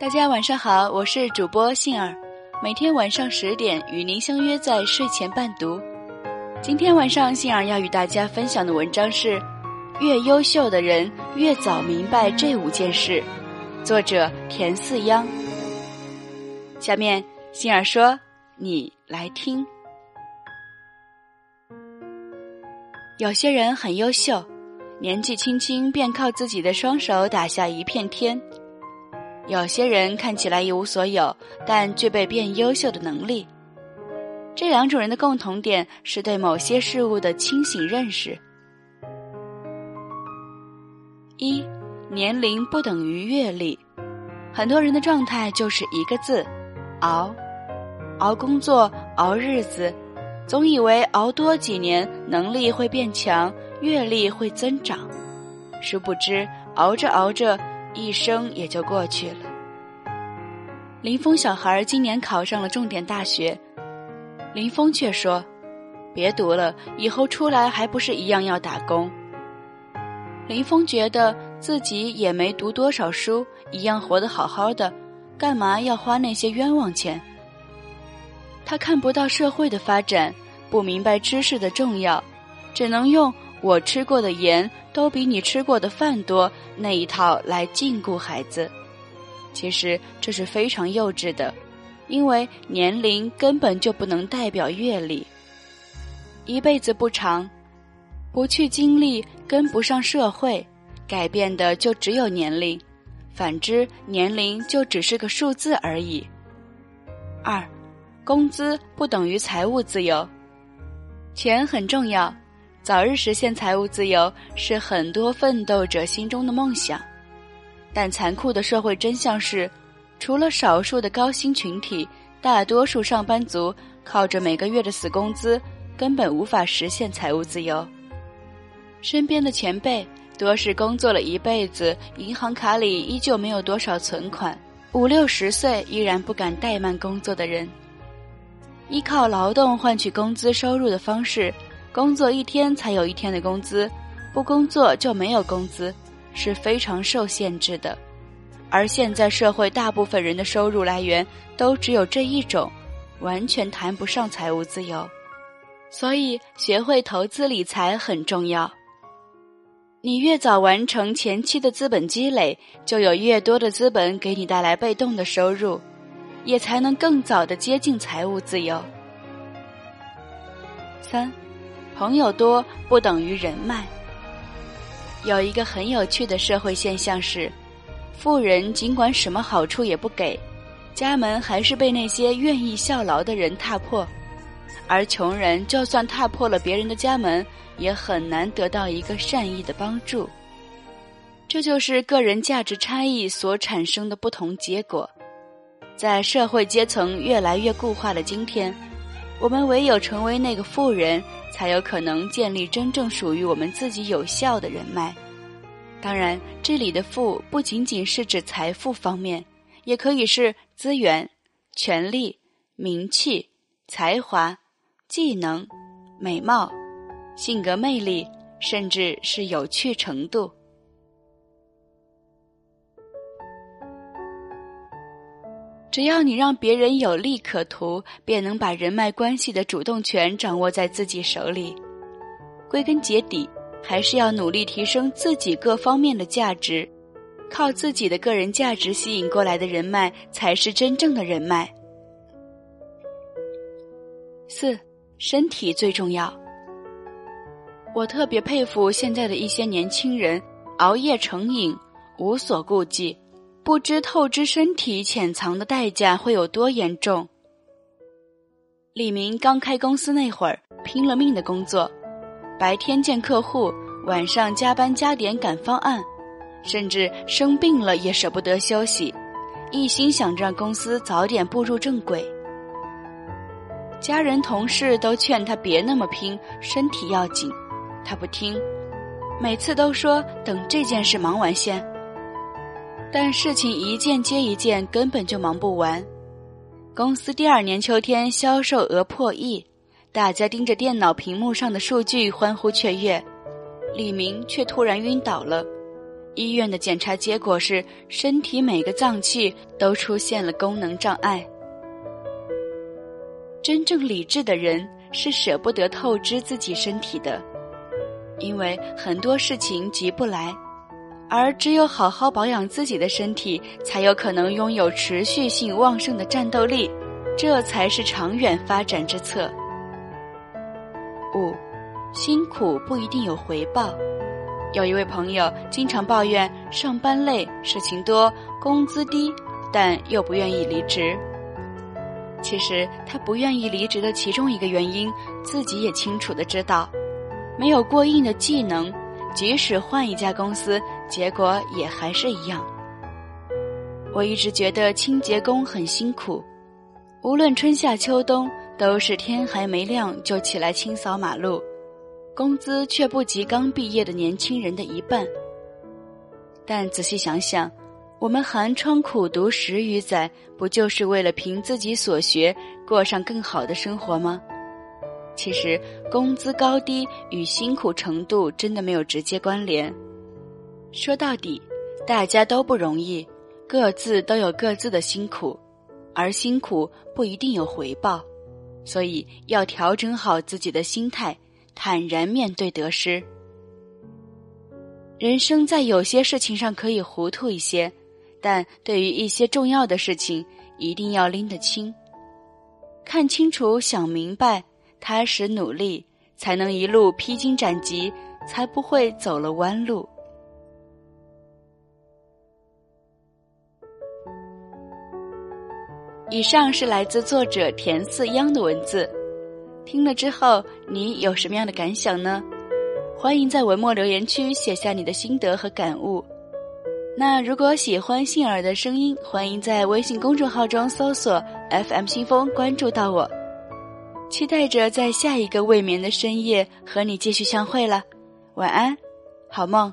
大家晚上好，我是主播杏儿，每天晚上十点与您相约在睡前伴读。今天晚上杏儿要与大家分享的文章是：越优秀的人越早明白这五件事。作者田四央。下面杏儿说：“你来听。”有些人很优秀，年纪轻轻便靠自己的双手打下一片天；有些人看起来一无所有，但具备变优秀的能力。这两种人的共同点是对某些事物的清醒认识。一，年龄不等于阅历，很多人的状态就是一个字：熬，熬工作，熬日子。总以为熬多几年，能力会变强，阅历会增长，殊不知熬着熬着，一生也就过去了。林峰小孩今年考上了重点大学，林峰却说：“别读了，以后出来还不是一样要打工。”林峰觉得自己也没读多少书，一样活得好好的，干嘛要花那些冤枉钱？他看不到社会的发展。不明白知识的重要，只能用“我吃过的盐都比你吃过的饭多”那一套来禁锢孩子。其实这是非常幼稚的，因为年龄根本就不能代表阅历。一辈子不长，不去经历，跟不上社会，改变的就只有年龄；反之，年龄就只是个数字而已。二，工资不等于财务自由。钱很重要，早日实现财务自由是很多奋斗者心中的梦想。但残酷的社会真相是，除了少数的高薪群体，大多数上班族靠着每个月的死工资，根本无法实现财务自由。身边的前辈多是工作了一辈子，银行卡里依旧没有多少存款，五六十岁依然不敢怠慢工作的人。依靠劳动换取工资收入的方式，工作一天才有一天的工资，不工作就没有工资，是非常受限制的。而现在社会大部分人的收入来源都只有这一种，完全谈不上财务自由。所以，学会投资理财很重要。你越早完成前期的资本积累，就有越多的资本给你带来被动的收入。也才能更早的接近财务自由。三，朋友多不等于人脉。有一个很有趣的社会现象是，富人尽管什么好处也不给，家门还是被那些愿意效劳的人踏破；而穷人就算踏破了别人的家门，也很难得到一个善意的帮助。这就是个人价值差异所产生的不同结果。在社会阶层越来越固化的今天，我们唯有成为那个富人，才有可能建立真正属于我们自己有效的人脉。当然，这里的“富”不仅仅是指财富方面，也可以是资源、权力、名气、才华、技能、美貌、性格魅力，甚至是有趣程度。只要你让别人有利可图，便能把人脉关系的主动权掌握在自己手里。归根结底，还是要努力提升自己各方面的价值，靠自己的个人价值吸引过来的人脉，才是真正的人脉。四，身体最重要。我特别佩服现在的一些年轻人，熬夜成瘾，无所顾忌。不知透支身体潜藏的代价会有多严重。李明刚开公司那会儿，拼了命的工作，白天见客户，晚上加班加点赶方案，甚至生病了也舍不得休息，一心想让公司早点步入正轨。家人同事都劝他别那么拼，身体要紧，他不听，每次都说等这件事忙完先。但事情一件接一件，根本就忙不完。公司第二年秋天销售额破亿，大家盯着电脑屏幕上的数据欢呼雀跃，李明却突然晕倒了，医院的检查结果是身体每个脏器都出现了功能障碍。真正理智的人是舍不得透支自己身体的，因为很多事情急不来，而只有好好保养自己的身体，才有可能拥有持续性旺盛的战斗力，这才是长远发展之策。五，辛苦不一定有回报。有一位朋友经常抱怨上班累、事情多、工资低，但又不愿意离职。其实他不愿意离职的其中一个原因，自己也清楚的知道，没有过硬的技能，即使换一家公司，结果也还是一样。我一直觉得清洁工很辛苦，无论春夏秋冬，都是天还没亮就起来清扫马路，工资却不及刚毕业的年轻人的一半。但仔细想想。我们寒窗苦读十余载，不就是为了凭自己所学过上更好的生活吗？其实，工资高低与辛苦程度真的没有直接关联。说到底，大家都不容易，各自都有各自的辛苦，而辛苦不一定有回报，所以要调整好自己的心态，坦然面对得失。人生在有些事情上可以糊涂一些。但对于一些重要的事情，一定要拎得清，看清楚、想明白，踏实努力，才能一路披荆斩棘，才不会走了弯路。以上是来自作者田四央的文字，听了之后，你有什么样的感想呢？欢迎在文末留言区写下你的心得和感悟。那如果喜欢杏儿的声音，欢迎在微信公众号中搜索 FM 新风，关注到我。期待着在下一个未眠的深夜和你继续相会了。晚安，好梦。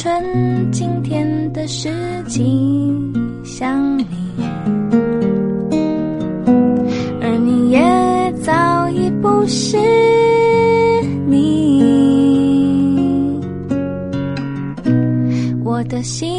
春今天的事情想你而你也早已不是你。我的心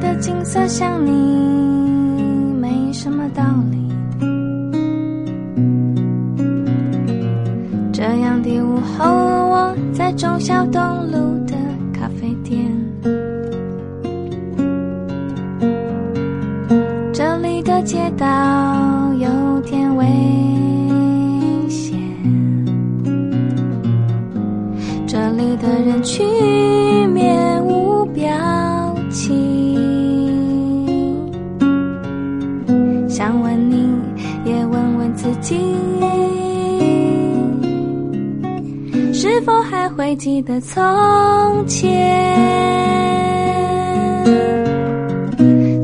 的景色像你，没什么道理。这样的午后，我在忠孝东路的咖啡店，这里的街道有点危险，这里的人群还记得从前？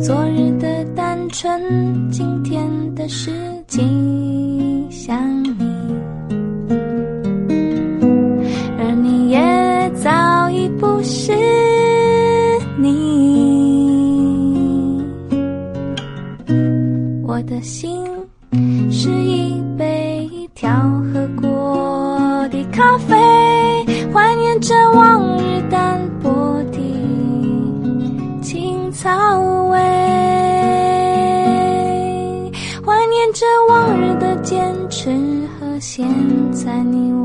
昨日的单纯，今天的事情现在你